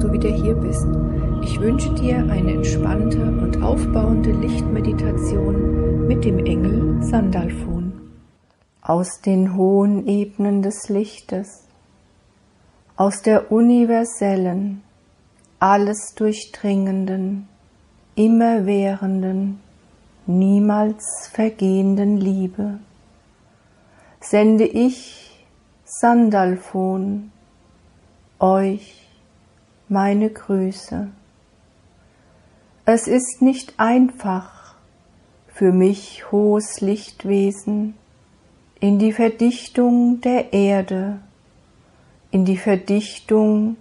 du wieder hier bist. Ich wünsche dir eine entspannte und aufbauende Lichtmeditation mit dem Engel Sandalfon. Aus den hohen Ebenen des Lichtes, aus der universellen, alles durchdringenden, immerwährenden, niemals vergehenden Liebe, sende ich Sandalfon euch meine Grüße. Es ist nicht einfach für mich, hohes Lichtwesen, in die Verdichtung der Erde, in die Verdichtung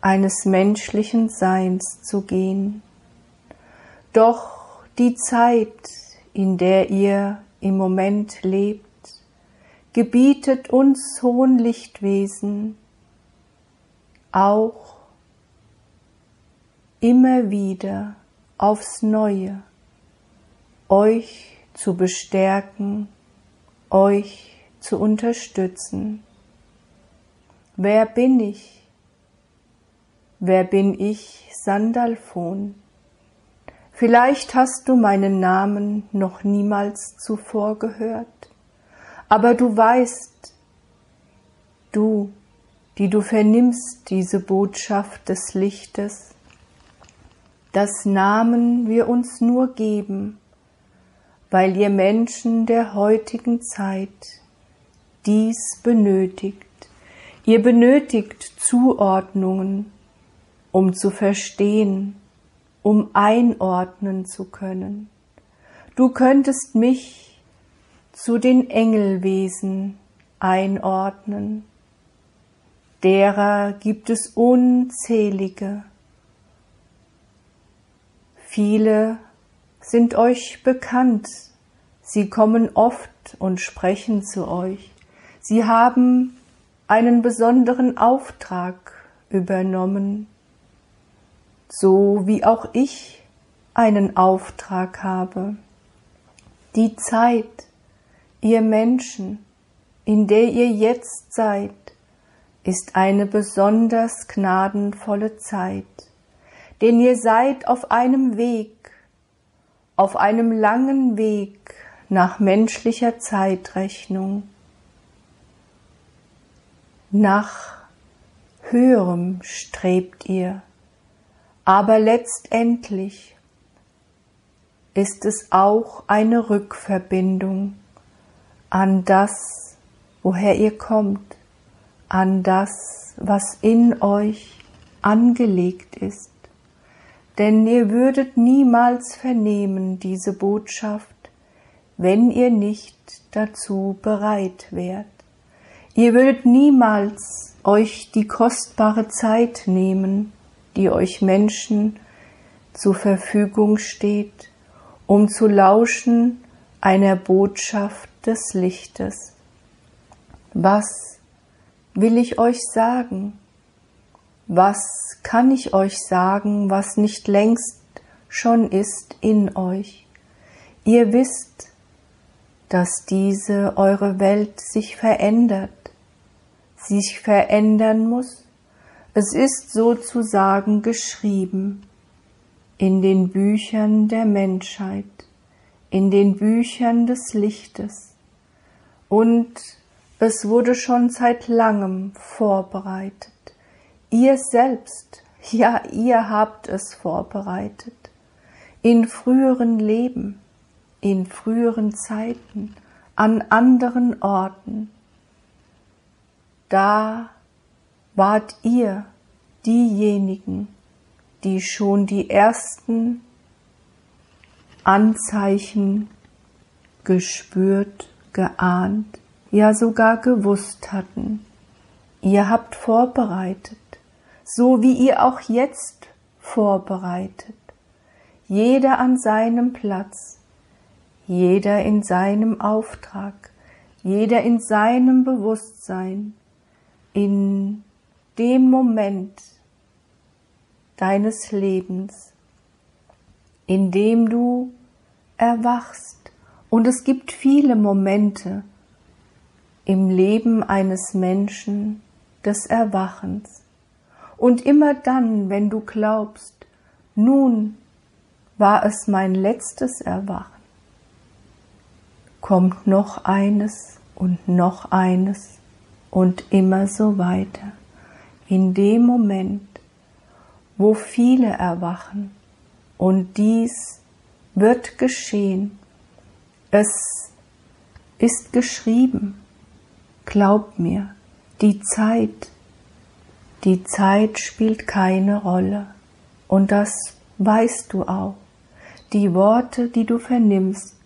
eines menschlichen Seins zu gehen. Doch die Zeit, in der ihr im Moment lebt, gebietet uns hohen Lichtwesen auch immer wieder aufs Neue euch zu bestärken, euch zu unterstützen. Wer bin ich? Wer bin ich, Sandalfon? Vielleicht hast du meinen Namen noch niemals zuvor gehört, aber du weißt, du, die du vernimmst diese Botschaft des Lichtes, dass Namen wir uns nur geben, weil ihr Menschen der heutigen Zeit dies benötigt. Ihr benötigt Zuordnungen, um zu verstehen, um einordnen zu können. Du könntest mich zu den Engelwesen einordnen, derer gibt es unzählige. Viele sind euch bekannt, sie kommen oft und sprechen zu euch. Sie haben einen besonderen Auftrag übernommen, so wie auch ich einen Auftrag habe. Die Zeit, ihr Menschen, in der ihr jetzt seid, ist eine besonders gnadenvolle Zeit, denn ihr seid auf einem Weg, auf einem langen Weg nach menschlicher Zeitrechnung, nach höherem strebt ihr, aber letztendlich ist es auch eine Rückverbindung an das, woher ihr kommt, an das, was in euch angelegt ist. Denn ihr würdet niemals vernehmen diese Botschaft, wenn ihr nicht dazu bereit wärt. Ihr würdet niemals euch die kostbare Zeit nehmen, die euch Menschen zur Verfügung steht, um zu lauschen einer Botschaft des Lichtes. Was will ich euch sagen? Was kann ich euch sagen, was nicht längst schon ist in euch? Ihr wisst, dass diese eure Welt sich verändert, sich verändern muss. Es ist sozusagen geschrieben in den Büchern der Menschheit, in den Büchern des Lichtes. Und es wurde schon seit langem vorbereitet. Ihr selbst, ja, ihr habt es vorbereitet. In früheren Leben, in früheren Zeiten, an anderen Orten. Da wart ihr diejenigen, die schon die ersten Anzeichen gespürt, geahnt, ja sogar gewusst hatten. Ihr habt vorbereitet, so wie ihr auch jetzt vorbereitet. Jeder an seinem Platz, jeder in seinem Auftrag, jeder in seinem Bewusstsein, in dem Moment deines Lebens, in dem du erwachst. Und es gibt viele Momente, im Leben eines Menschen des Erwachens. Und immer dann, wenn du glaubst, nun war es mein letztes Erwachen, kommt noch eines und noch eines und immer so weiter. In dem Moment, wo viele erwachen und dies wird geschehen, es ist geschrieben, glaub mir, die Zeit, die Zeit spielt keine Rolle und das weißt du auch. Die Worte, die du vernimmst,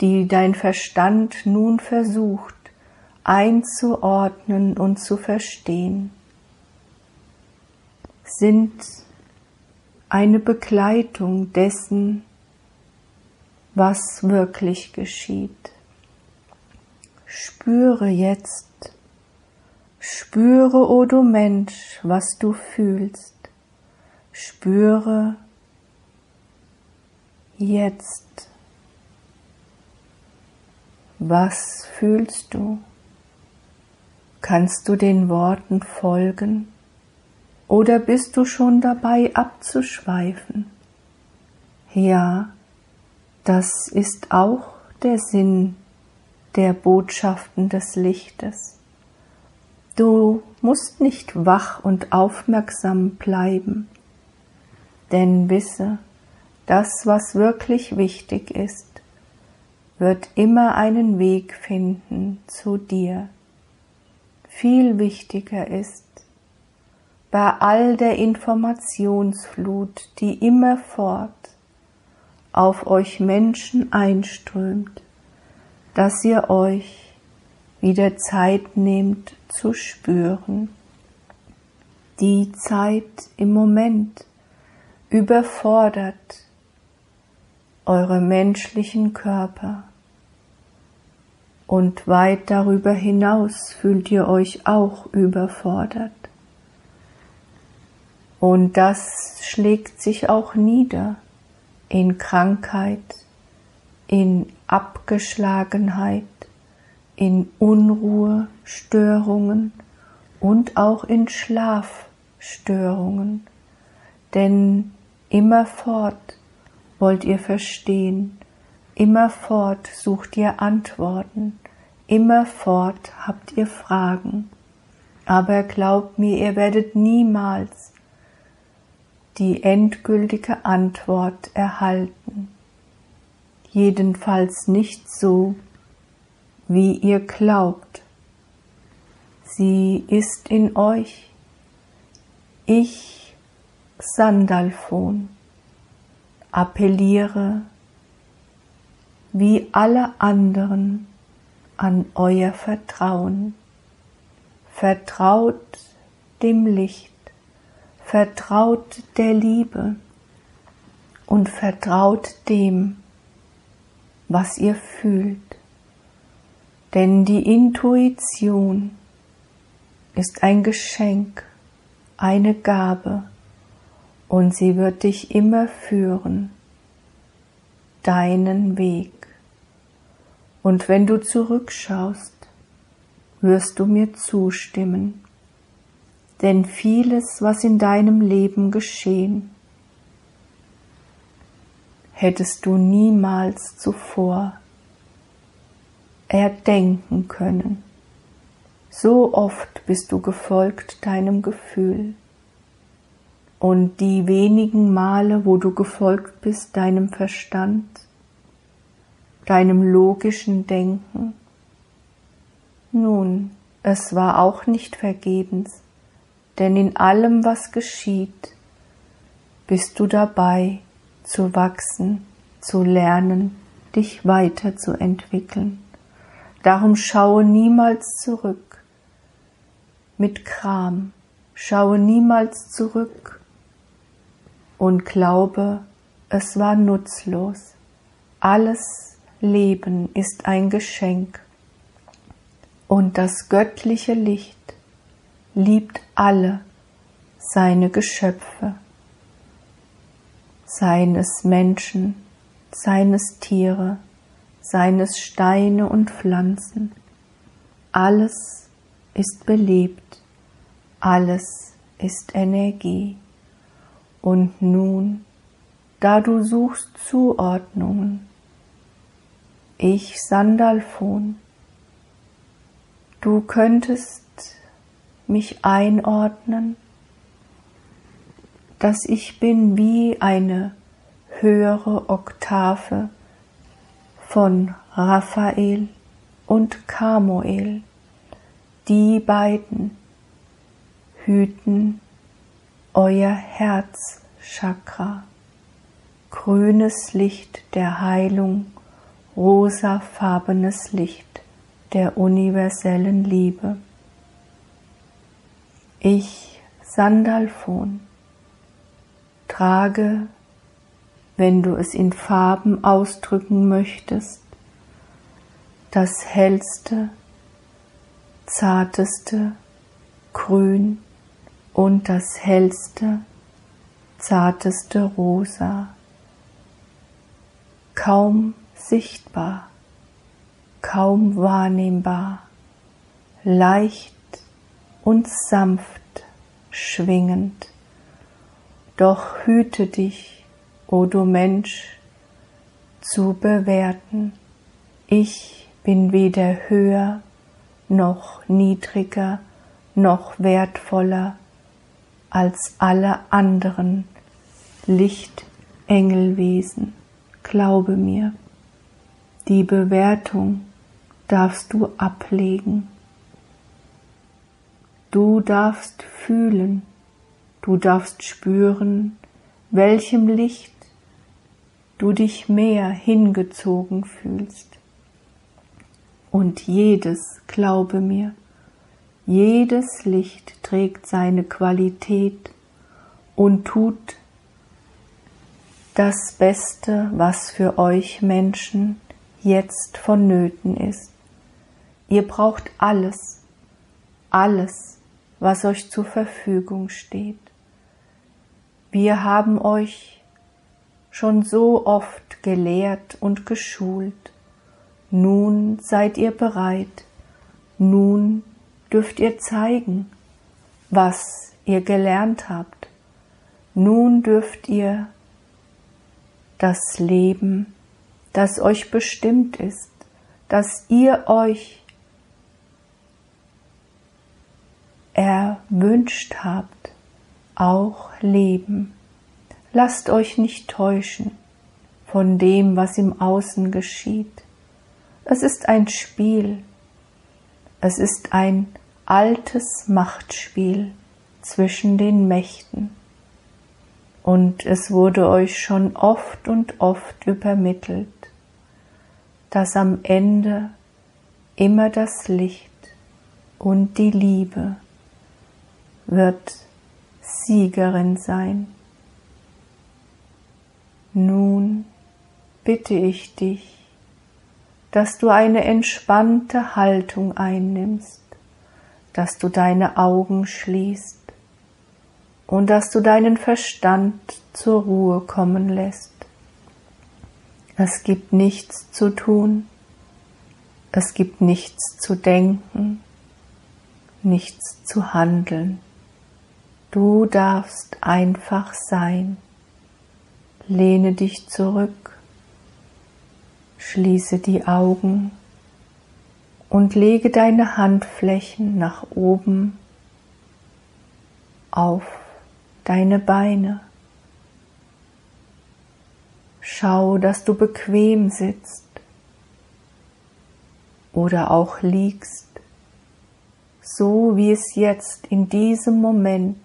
die dein Verstand nun versucht einzuordnen und zu verstehen, sind eine Begleitung dessen, was wirklich geschieht. Spüre jetzt, spüre, o oh du Mensch, was du fühlst. Spüre jetzt. Was fühlst du? Kannst du den Worten folgen? Oder bist du schon dabei abzuschweifen? Ja, das ist auch der Sinn der Botschaften des Lichtes. Du musst nicht wach und aufmerksam bleiben, denn wisse, das, was wirklich wichtig ist, wird immer einen Weg finden zu dir. Viel wichtiger ist, bei all der Informationsflut, die immerfort auf euch Menschen einströmt, dass ihr euch wieder Zeit nehmt zu spüren. Die Zeit im Moment überfordert eure menschlichen Körper und weit darüber hinaus fühlt ihr euch auch überfordert. Und das schlägt sich auch nieder in Krankheit, in Abgeschlagenheit, in Unruhe, Störungen und auch in Schlafstörungen. Denn immerfort wollt ihr verstehen, immerfort sucht ihr Antworten, immerfort habt ihr Fragen. Aber glaubt mir, ihr werdet niemals die endgültige Antwort erhalten. Jedenfalls nicht so, wie ihr glaubt. Sie ist in euch. Ich, Sandalphon, appelliere wie alle anderen an euer Vertrauen. Vertraut dem Licht vertraut der Liebe und vertraut dem, was ihr fühlt. Denn die Intuition ist ein Geschenk, eine Gabe und sie wird dich immer führen, deinen Weg. Und wenn du zurückschaust, wirst du mir zustimmen denn vieles, was in deinem Leben geschehen, hättest du niemals zuvor erdenken können. So oft bist du gefolgt deinem Gefühl. Und die wenigen Male, wo du gefolgt bist deinem Verstand, deinem logischen Denken, nun, es war auch nicht vergebens, denn in allem, was geschieht, bist du dabei zu wachsen, zu lernen, dich weiterzuentwickeln. Darum schaue niemals zurück. Mit Kram, schaue niemals zurück und glaube, es war nutzlos. Alles Leben ist ein Geschenk. Und das göttliche Licht liebt alle seine Geschöpfe, seines Menschen, seines Tiere, seines Steine und Pflanzen. Alles ist belebt, alles ist Energie. Und nun, da du suchst Zuordnungen, ich Sandalfon, du könntest mich einordnen, dass ich bin wie eine höhere Oktave von Raphael und Kamuel. Die beiden hüten euer Herzchakra, grünes Licht der Heilung, rosafarbenes Licht der universellen Liebe. Ich, Sandalfon, trage, wenn du es in Farben ausdrücken möchtest, das hellste, zarteste Grün und das hellste, zarteste Rosa, kaum sichtbar, kaum wahrnehmbar, leicht und sanft schwingend. Doch hüte dich, o du Mensch, zu bewerten. Ich bin weder höher noch niedriger noch wertvoller als alle anderen Lichtengelwesen. Glaube mir, die Bewertung darfst du ablegen. Du darfst fühlen, du darfst spüren, welchem Licht du dich mehr hingezogen fühlst. Und jedes, glaube mir, jedes Licht trägt seine Qualität und tut das Beste, was für euch Menschen jetzt vonnöten ist. Ihr braucht alles, alles, was euch zur Verfügung steht. Wir haben euch schon so oft gelehrt und geschult. Nun seid ihr bereit, nun dürft ihr zeigen, was ihr gelernt habt. Nun dürft ihr das Leben, das euch bestimmt ist, das ihr euch erwünscht habt, auch leben. Lasst euch nicht täuschen von dem, was im Außen geschieht. Es ist ein Spiel, es ist ein altes Machtspiel zwischen den Mächten. Und es wurde euch schon oft und oft übermittelt, dass am Ende immer das Licht und die Liebe wird Siegerin sein. Nun bitte ich dich, dass du eine entspannte Haltung einnimmst, dass du deine Augen schließt und dass du deinen Verstand zur Ruhe kommen lässt. Es gibt nichts zu tun, es gibt nichts zu denken, nichts zu handeln. Du darfst einfach sein. Lehne dich zurück Schließe die Augen und lege deine Handflächen nach oben auf deine Beine. Schau, dass du bequem sitzt oder auch liegst, so wie es jetzt in diesem Moment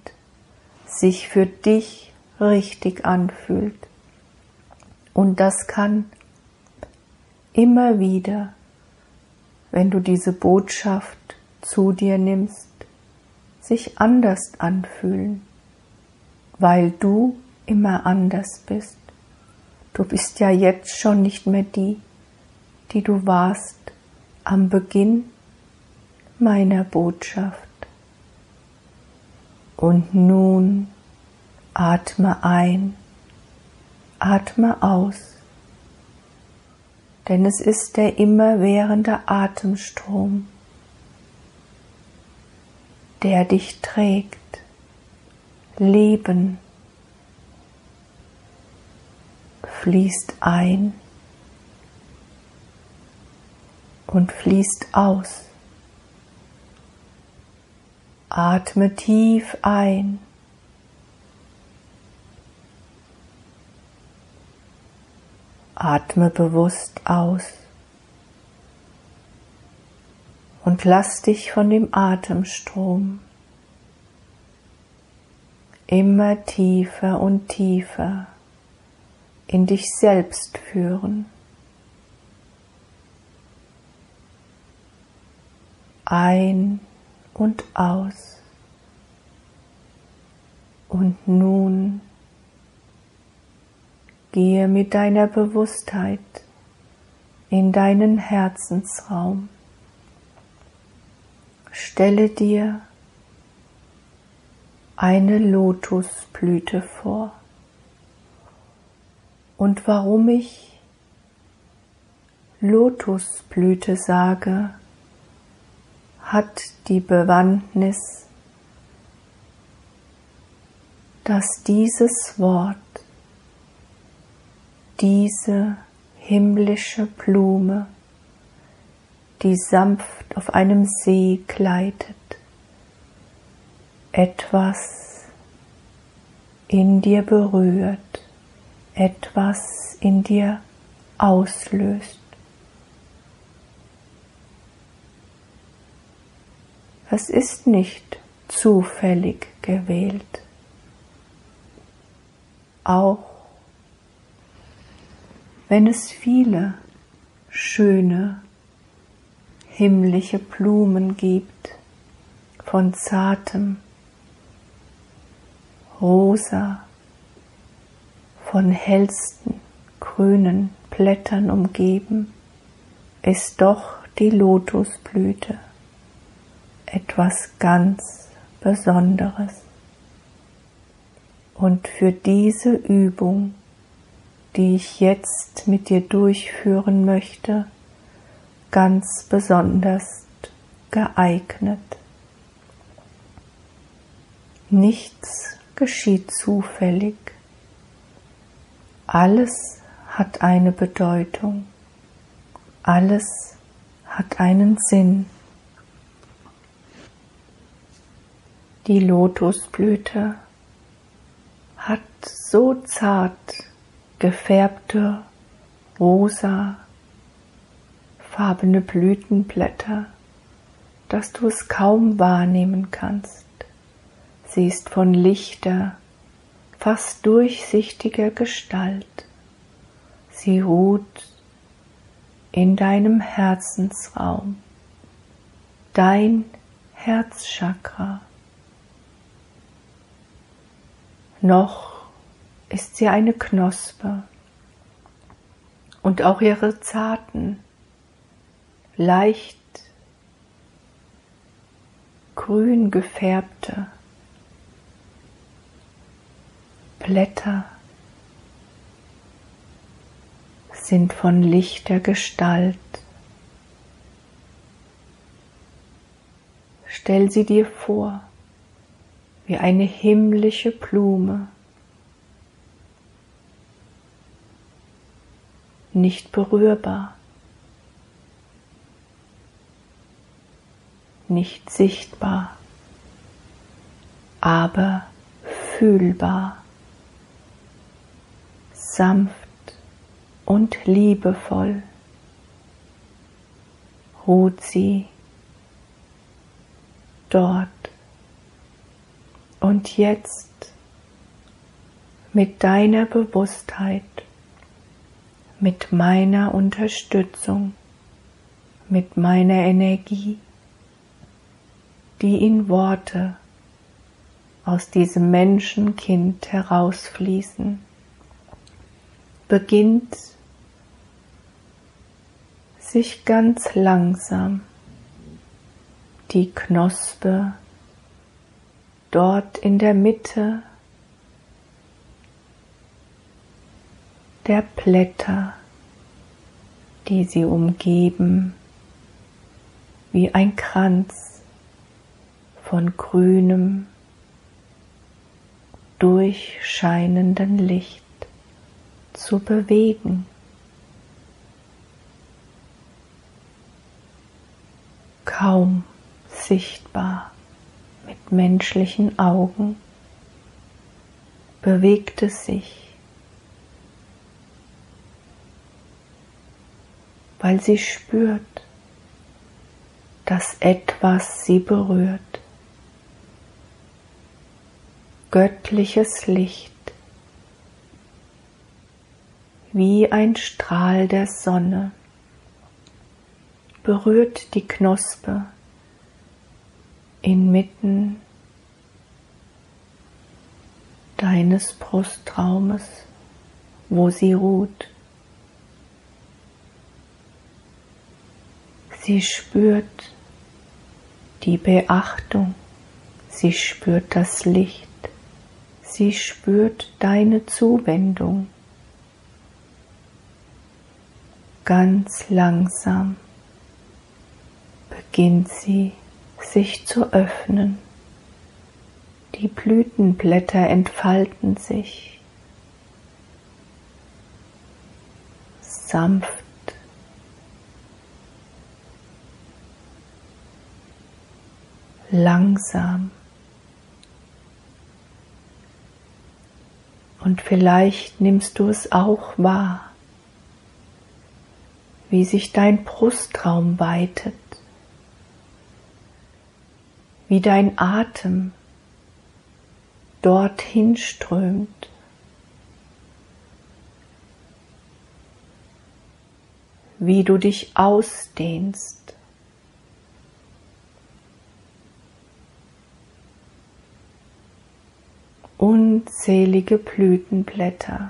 sich für dich richtig anfühlt. Und das kann immer wieder, wenn du diese Botschaft zu dir nimmst, sich anders anfühlen, weil du immer anders bist. Du bist ja jetzt schon nicht mehr die, die du warst am Beginn meiner Botschaft. Und nun atme ein, atme aus denn es ist der immerwährende Atemstrom, der dich trägt Leben fließt ein und fließt aus. Atme tief ein. Atme bewusst aus und lass dich von dem Atemstrom immer tiefer und tiefer in dich selbst führen. Ein und aus. Und nun gehe mit deiner Bewusstheit in deinen Herzensraum. Stelle dir eine Lotusblüte vor. Und warum ich Lotusblüte sage, hat die Bewandtnis, dass dieses Wort, diese himmlische Blume, die sanft auf einem See gleitet, etwas in dir berührt, etwas in dir auslöst. Es ist nicht zufällig gewählt. Auch wenn es viele schöne himmlische Blumen gibt von zartem, rosa, von hellsten grünen Blättern umgeben, ist doch die Lotusblüte etwas ganz Besonderes. Und für diese Übung, die ich jetzt mit dir durchführen möchte, ganz besonders geeignet. Nichts geschieht zufällig. Alles hat eine Bedeutung. Alles hat einen Sinn. Die Lotusblüte hat so zart gefärbte rosa farbene Blütenblätter, dass du es kaum wahrnehmen kannst. Sie ist von lichter, fast durchsichtiger Gestalt. Sie ruht in deinem Herzensraum, dein Herzchakra. Noch ist sie eine Knospe und auch ihre zarten, leicht grün gefärbte Blätter sind von lichter Gestalt. Stell sie dir vor wie eine himmlische Blume, nicht berührbar. nicht sichtbar, aber fühlbar, sanft und liebevoll ruht sie dort und jetzt mit deiner Bewusstheit, mit meiner Unterstützung, mit meiner Energie die in Worte aus diesem Menschenkind herausfließen, beginnt sich ganz langsam die Knospe dort in der Mitte der Blätter, die sie umgeben, wie ein Kranz von grünem, durchscheinenden Licht zu bewegen. Kaum sichtbar mit menschlichen Augen bewegt es sich, weil sie spürt, dass etwas sie berührt. Göttliches Licht, wie ein Strahl der Sonne, berührt die Knospe inmitten deines Brustraumes, wo sie ruht. Sie spürt die Beachtung, sie spürt das Licht, sie spürt deine Zuwendung. Ganz langsam beginnt sie sich zu öffnen. Die Blütenblätter entfalten sich sanft. Langsam. Und vielleicht nimmst du es auch wahr, wie sich dein Brustraum weitet, wie dein Atem dorthin strömt. Wie du dich ausdehnst. Unzählige Blütenblätter.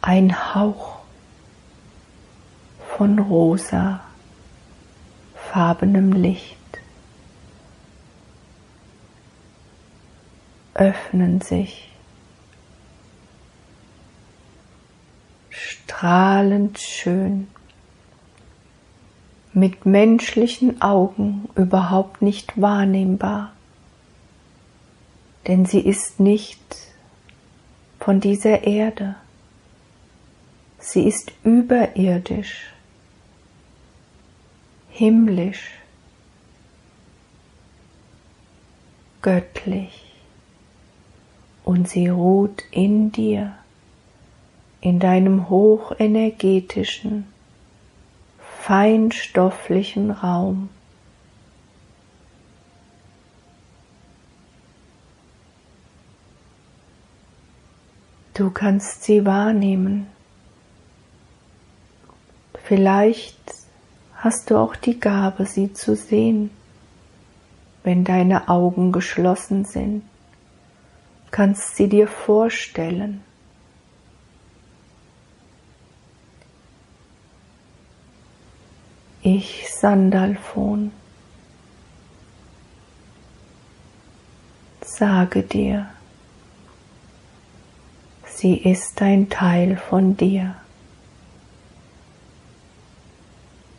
Ein Hauch von rosa farbenem Licht. öffnen sich. Strahlend schön, mit menschlichen Augen überhaupt nicht wahrnehmbar, denn sie ist nicht von dieser Erde, sie ist überirdisch, himmlisch, göttlich und sie ruht in dir, in deinem hochenergetischen, feinstofflichen Raum. Du kannst sie wahrnehmen. Vielleicht hast du auch die Gabe, sie zu sehen, wenn deine Augen geschlossen sind kannst sie dir vorstellen. Ich Sandalfon sage dir, sie ist ein Teil von dir.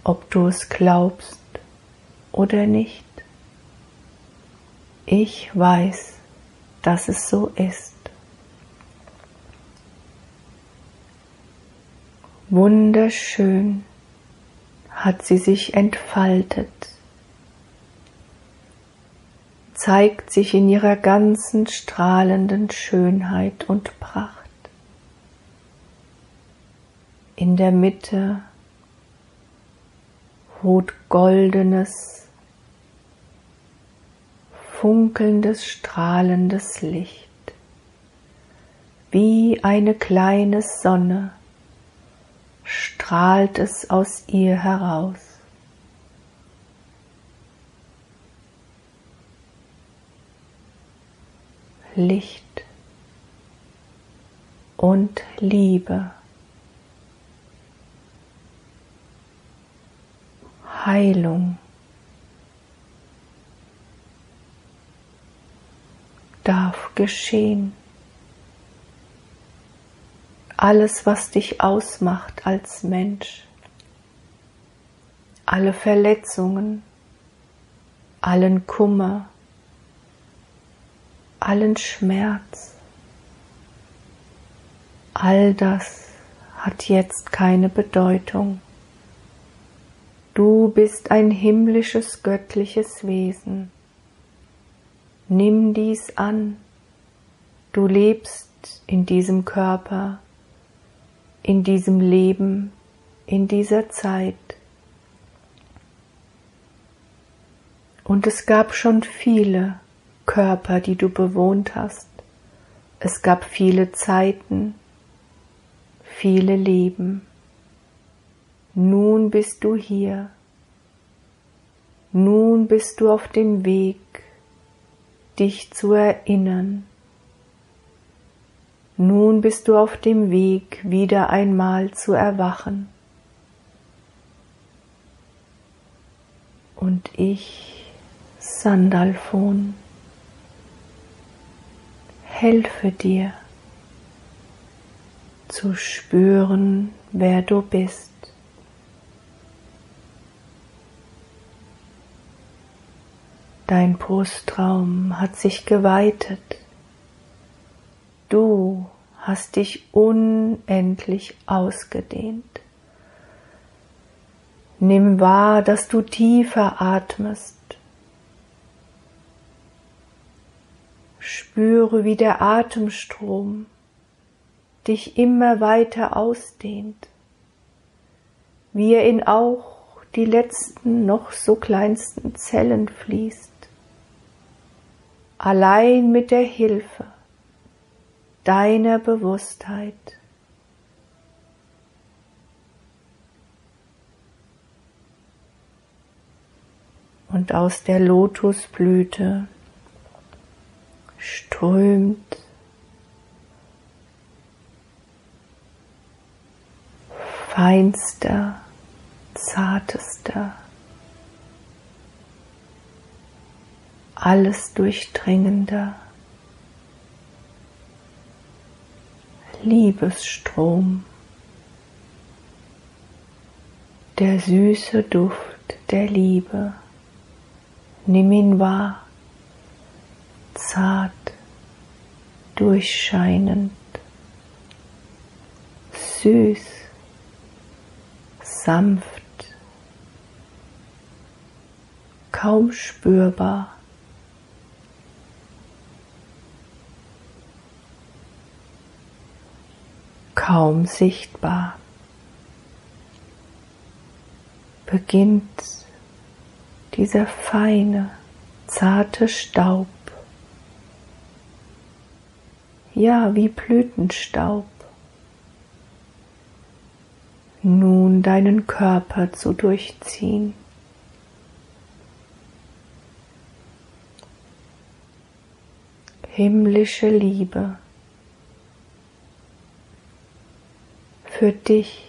Ob du es glaubst oder nicht, ich weiß, dass es so ist. Wunderschön hat sie sich entfaltet, zeigt sich in ihrer ganzen strahlenden Schönheit und Pracht. In der Mitte ruht goldenes funkelndes, strahlendes Licht, wie eine kleine Sonne strahlt es aus ihr heraus. Licht und Liebe. Heilung. darf geschehen. Alles, was dich ausmacht als Mensch, alle Verletzungen, allen Kummer, allen Schmerz. All das hat jetzt keine Bedeutung. Du bist ein himmlisches, göttliches Wesen. Nimm dies an. Du lebst in diesem Körper, in diesem Leben, in dieser Zeit. Und es gab schon viele Körper, die du bewohnt hast. Es gab viele Zeiten, viele Leben. Nun bist du hier. Nun bist du auf dem Weg, dich zu erinnern. Nun bist du auf dem Weg, wieder einmal zu erwachen. Und ich, Sandalfon, helfe dir zu spüren, wer du bist. Dein Brustraum hat sich geweitet. Du hast dich unendlich ausgedehnt. Nimm wahr, dass du tiefer atmest. Spüre, wie der Atemstrom dich immer weiter ausdehnt, wie er in auch die letzten noch so kleinsten Zellen fließt, allein mit der Hilfe deiner Bewusstheit. Und aus der Lotusblüte strömt feinster, zartester, alles durchdringender. Liebesstrom, der süße Duft der Liebe. Nimm ihn wahr, zart, durchscheinend, süß, sanft, kaum spürbar. Kaum sichtbar, beginnt dieser feine, zarte Staub, ja wie Blütenstaub, nun deinen Körper zu durchziehen. Himmlische Liebe für dich.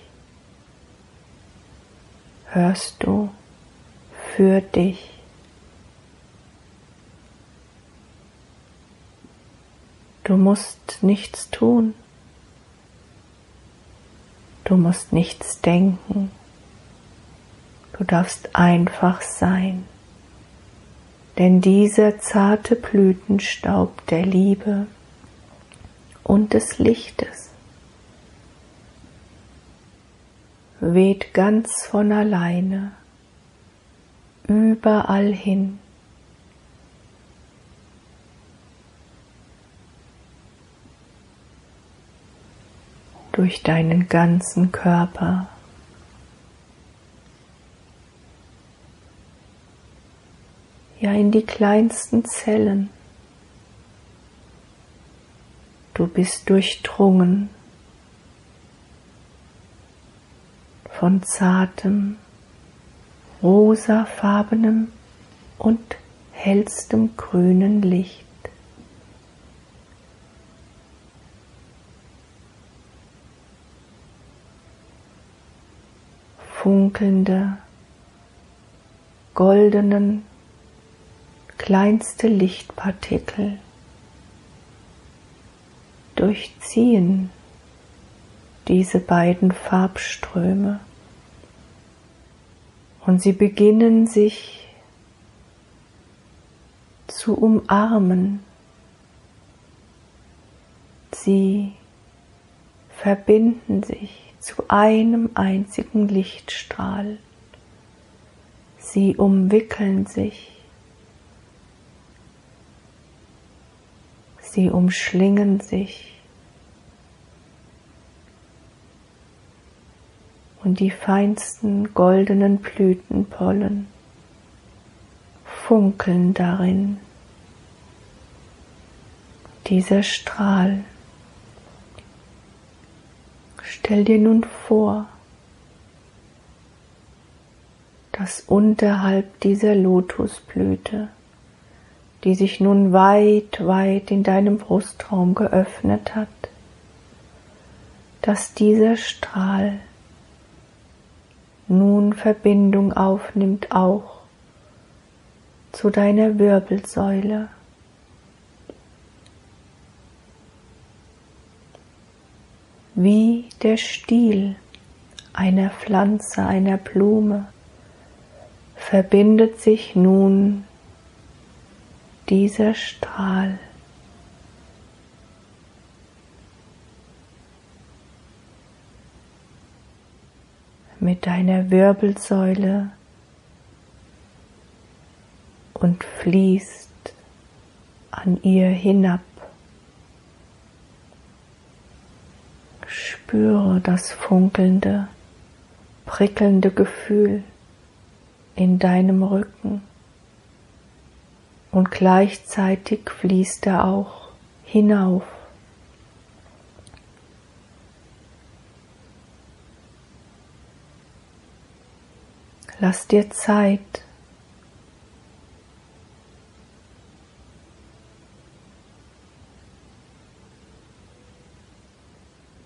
Hörst du für dich. Du musst nichts tun. Du musst nichts denken. Du darfst einfach sein. Denn dieser zarte Blütenstaub der Liebe und des Lichtes weht ganz von alleine überall hin. durch deinen ganzen Körper. Ja, in die kleinsten Zellen. Du bist durchdrungen von zartem, rosafarbenem und hellstem grünen Licht. funkelnde, goldenen, kleinste Lichtpartikel durchziehen diese beiden Farbströme und sie beginnen sich zu umarmen Sie verbinden sich zu einem einzigen Lichtstrahl. Sie umwickeln sich. Sie umschlingen sich. Und die feinsten goldenen Blütenpollen funkeln darin. Dieser Strahl. Stell dir nun vor, dass unterhalb dieser Lotusblüte, die sich nun weit, weit in deinem Brustraum geöffnet hat, dass dieser Strahl nun Verbindung aufnimmt auch zu deiner Wirbelsäule. Wie der Stiel einer Pflanze, einer Blume, verbindet sich nun dieser Strahl mit deiner Wirbelsäule und fließt an ihr hinab. Spüre das funkelnde, prickelnde Gefühl in deinem Rücken und gleichzeitig fließt er auch hinauf. Lass dir Zeit.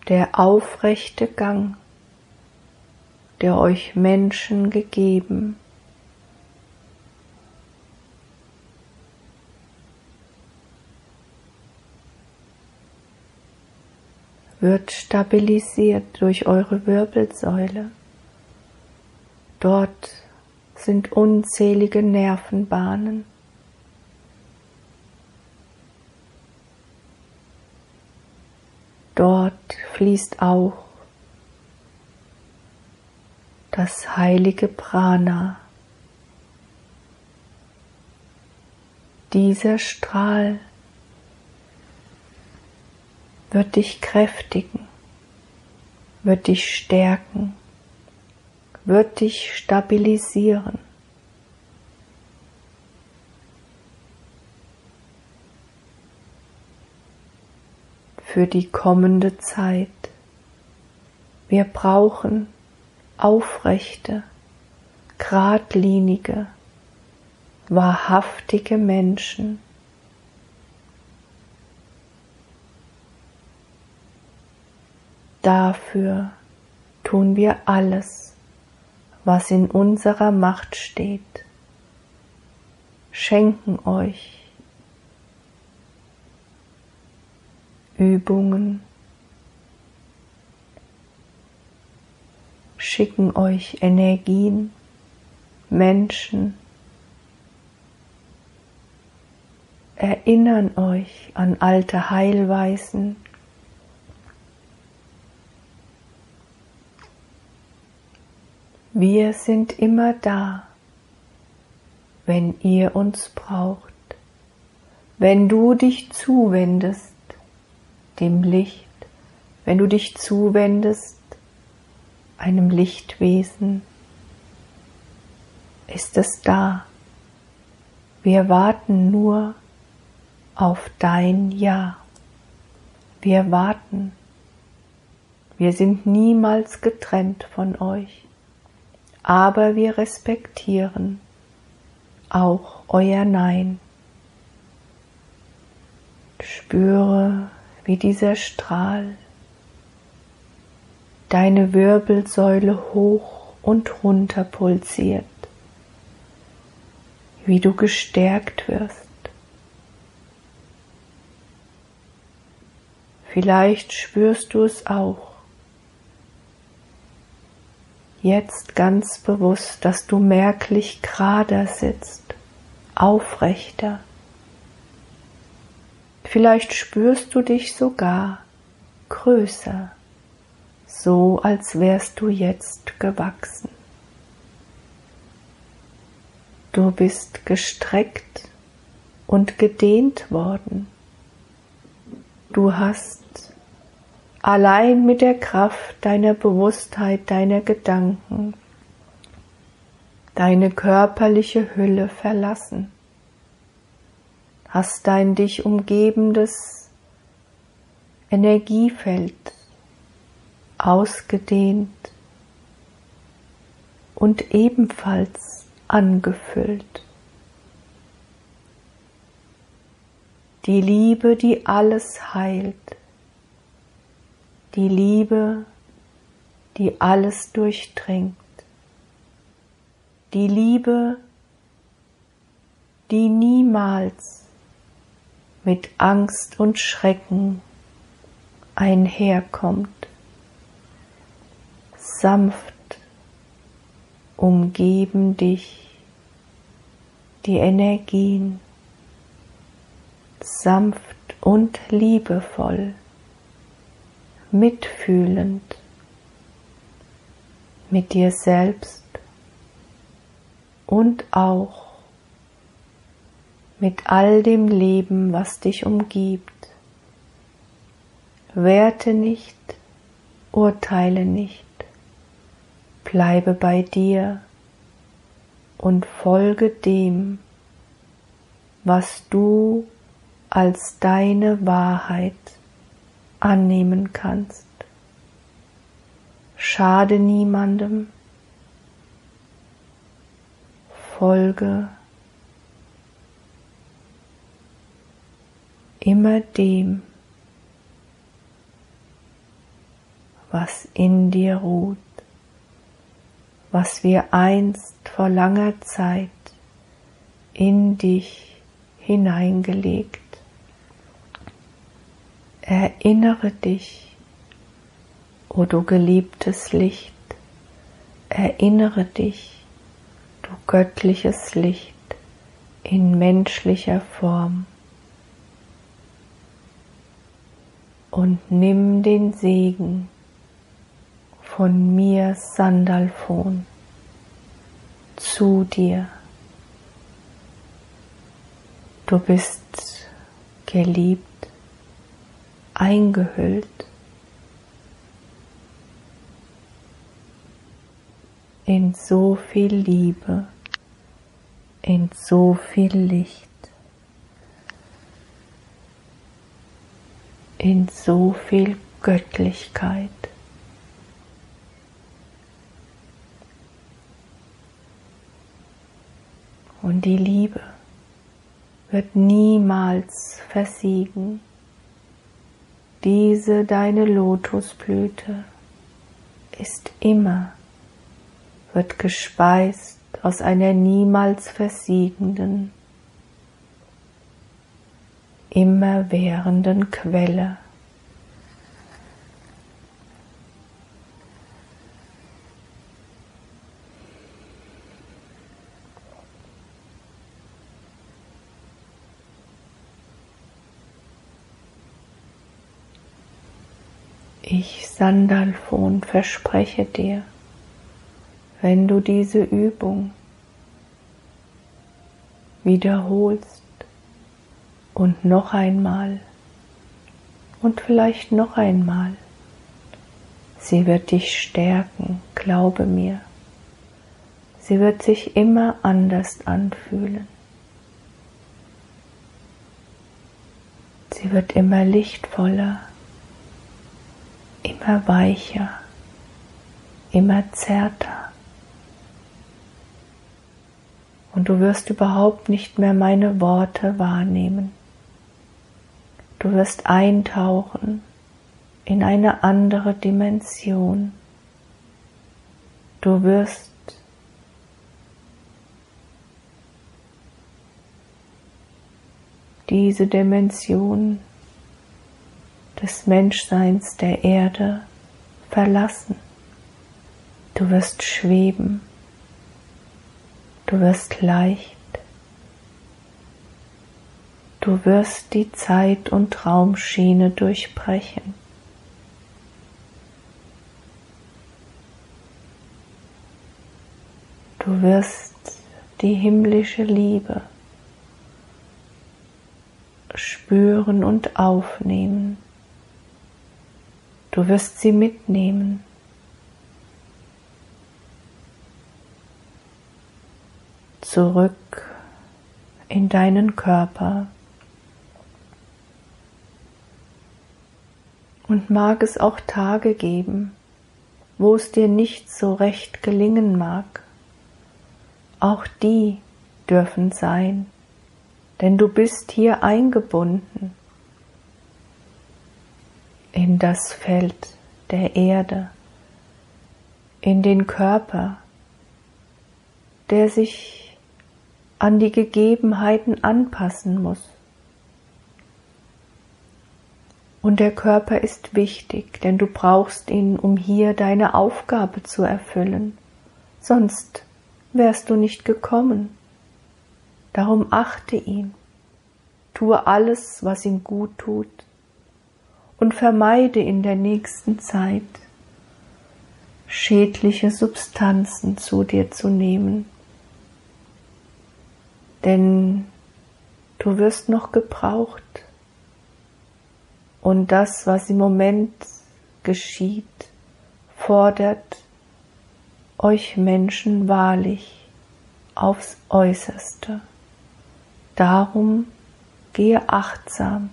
Der aufrechte Gang, der euch Menschen gegeben, wird stabilisiert durch eure Wirbelsäule. Dort sind unzählige Nervenbahnen. Dort fließt auch das heilige Prana. Dieser Strahl wird dich kräftigen, wird dich stärken wird dich stabilisieren. Für die kommende Zeit. Wir brauchen aufrechte, geradlinige, wahrhaftige Menschen. Dafür tun wir alles was in unserer Macht steht, schenken euch Übungen, schicken euch Energien, Menschen, erinnern euch an alte Heilweisen, Wir sind immer da, wenn ihr uns braucht, wenn du dich zuwendest dem Licht, wenn du dich zuwendest einem Lichtwesen, ist es da. Wir warten nur auf dein Ja. Wir warten. Wir sind niemals getrennt von euch aber wir respektieren auch euer Nein. Spüre, wie dieser Strahl deine Wirbelsäule hoch und runter pulsiert, wie du gestärkt wirst. Vielleicht spürst du es auch, jetzt ganz bewusst, dass du merklich gerader sitzt, aufrechter. Vielleicht spürst du dich sogar größer, so als wärst du jetzt gewachsen. Du bist gestreckt und gedehnt worden. Du hast allein mit der Kraft deiner Bewusstheit, deiner Gedanken, deine körperliche Hülle verlassen, hast dein dich umgebendes Energiefeld ausgedehnt und ebenfalls angefüllt. Die Liebe, die alles heilt. Die Liebe, die alles durchdringt. Die Liebe, die niemals mit Angst und Schrecken einherkommt. Sanft umgeben dich die Energien sanft und liebevoll, mitfühlend mit dir selbst und auch mit all dem Leben, was dich umgibt. Werte nicht, urteile nicht, Bleibe bei dir und folge dem, was du als deine Wahrheit annehmen kannst. Schade niemandem, folge immer dem, was in dir ruht was wir einst vor langer Zeit in dich hineingelegt. Erinnere dich, o du geliebtes Licht, erinnere dich, du göttliches Licht in menschlicher Form. Und nimm den Segen von mir Sandalphon zu dir. Du bist geliebt, eingehüllt in so viel Liebe, in so viel Licht, in so viel Göttlichkeit. Und die Liebe wird niemals versiegen. Diese deine Lotusblüte ist immer, wird gespeist aus einer niemals versiegenden, immerwährenden Quelle. Ich, Sandalphon, verspreche dir, wenn du diese Übung wiederholst und noch einmal und vielleicht noch einmal, sie wird dich stärken, glaube mir. Sie wird sich immer anders anfühlen. Sie wird immer lichtvoller, immer weicher, immer zärter. Und du wirst überhaupt nicht mehr meine Worte wahrnehmen. Du wirst eintauchen in eine andere Dimension. Du wirst diese Dimension des Menschseins der Erde verlassen. Du wirst schweben, du wirst leicht, du wirst die Zeit- und Raumschiene durchbrechen. Du wirst die himmlische Liebe spüren und aufnehmen. Du wirst sie mitnehmen. Zurück in deinen Körper. Und mag es auch Tage geben, wo es dir nicht so recht gelingen mag. Auch die dürfen sein, denn du bist hier eingebunden in das Feld der Erde, in den Körper, der sich an die Gegebenheiten anpassen muss. Und der Körper ist wichtig, denn du brauchst ihn, um hier deine Aufgabe zu erfüllen. Sonst wärst du nicht gekommen. Darum achte ihn, tue alles, was ihm gut tut und vermeide in der nächsten Zeit schädliche Substanzen zu dir zu nehmen, denn du wirst noch gebraucht. Und das, was im Moment geschieht, fordert euch Menschen wahrlich aufs äußerste. Darum gehe achtsam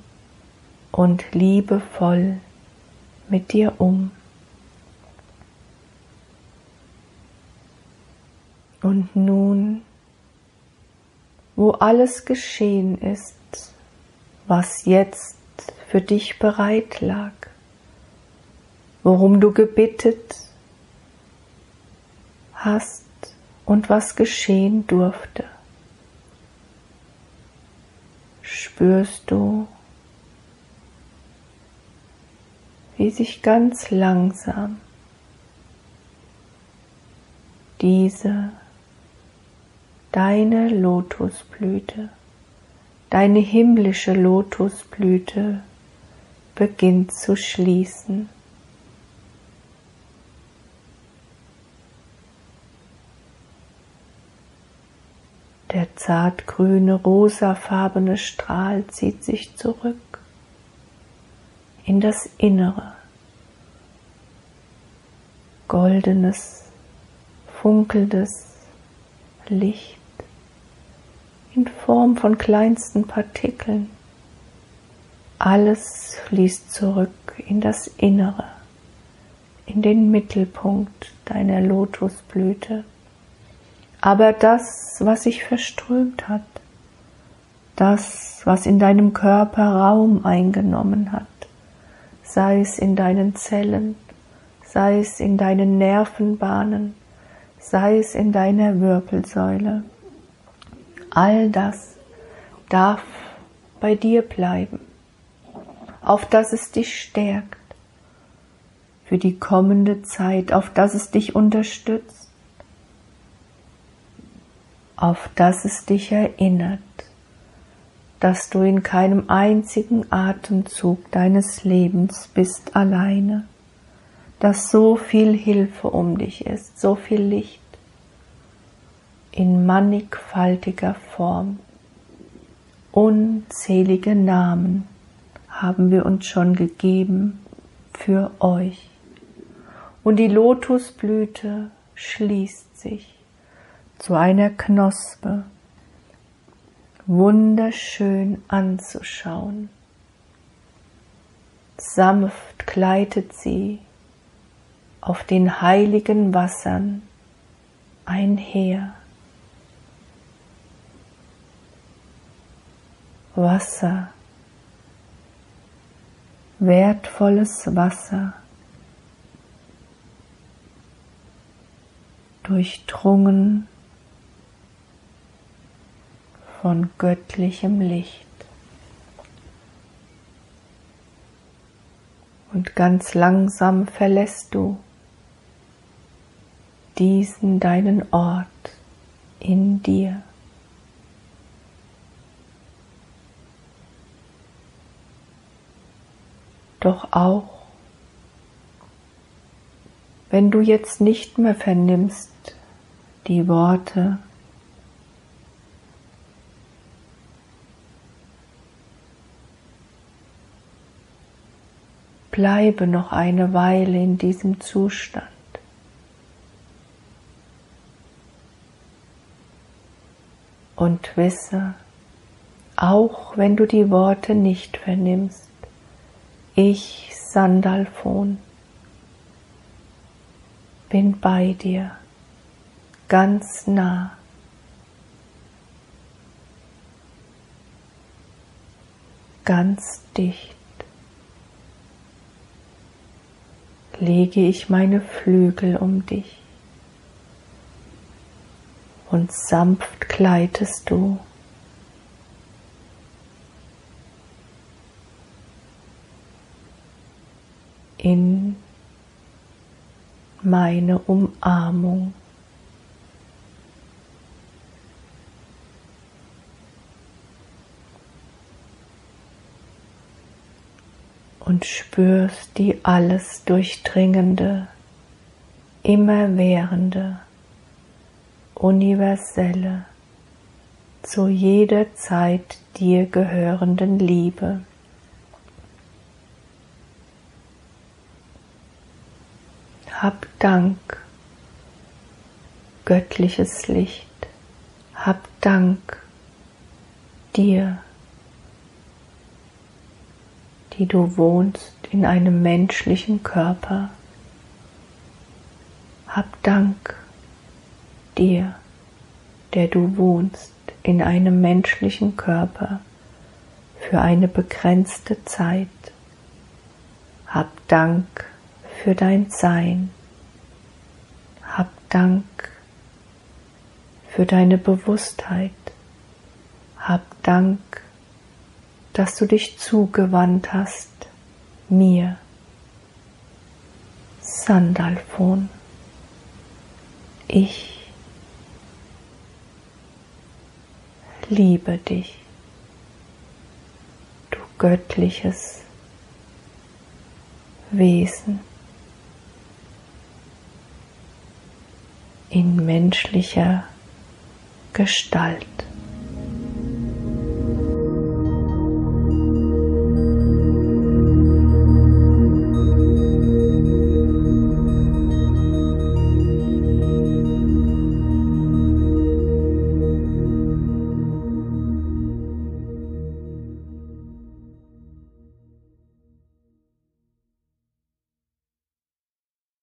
und liebevoll mit dir um. Und nun, wo alles geschehen ist, was jetzt für dich bereit lag, worum du gebittet hast und was geschehen durfte, spürst du, wie sich ganz langsam diese deine Lotusblüte, deine himmlische Lotusblüte beginnt zu schließen. Der zartgrüne, rosafarbene Strahl zieht sich zurück in das Innere. Goldenes, funkelndes Licht in Form von kleinsten Partikeln. Alles fließt zurück in das Innere, in den Mittelpunkt deiner Lotusblüte. Aber das, was sich verströmt hat, das, was in deinem Körper Raum eingenommen hat, sei es in deinen Zellen, sei es in deinen Nervenbahnen, sei es in deiner Wirbelsäule. All das darf bei dir bleiben, auf dass es dich stärkt für die kommende Zeit, auf dass es dich unterstützt, auf dass es dich erinnert, dass du in keinem einzigen Atemzug deines Lebens bist alleine, dass so viel Hilfe um dich ist, so viel Licht in mannigfaltiger Form. Unzählige Namen haben wir uns schon gegeben für euch. Und die Lotusblüte schließt sich zu einer Knospe, wunderschön anzuschauen. Sanft gleitet sie auf den heiligen Wassern einher. Wasser, wertvolles Wasser, durchdrungen von göttlichem Licht. Und ganz langsam verlässt du diesen deinen Ort in dir. Doch auch, wenn du jetzt nicht mehr vernimmst, die Worte Bleibe noch eine Weile in diesem Zustand. Und wisse, auch wenn du die Worte nicht vernimmst, ich, Sandalfon, bin bei dir, ganz nah. Ganz dicht. lege ich meine Flügel um dich und sanft gleitest du in meine Umarmung. und spürst die alles durchdringende, immerwährende, universelle, zu jeder Zeit dir gehörenden Liebe. Hab Dank, göttliches Licht, hab Dank dir die du wohnst in einem menschlichen Körper. Hab Dank dir, der du wohnst in einem menschlichen Körper für eine begrenzte Zeit. Hab Dank für dein Sein. Hab Dank für deine Bewusstheit. Hab Dank dass du dich zugewandt hast mir. Sandalfon. Ich liebe dich, du göttliches Wesen in menschlicher Gestalt.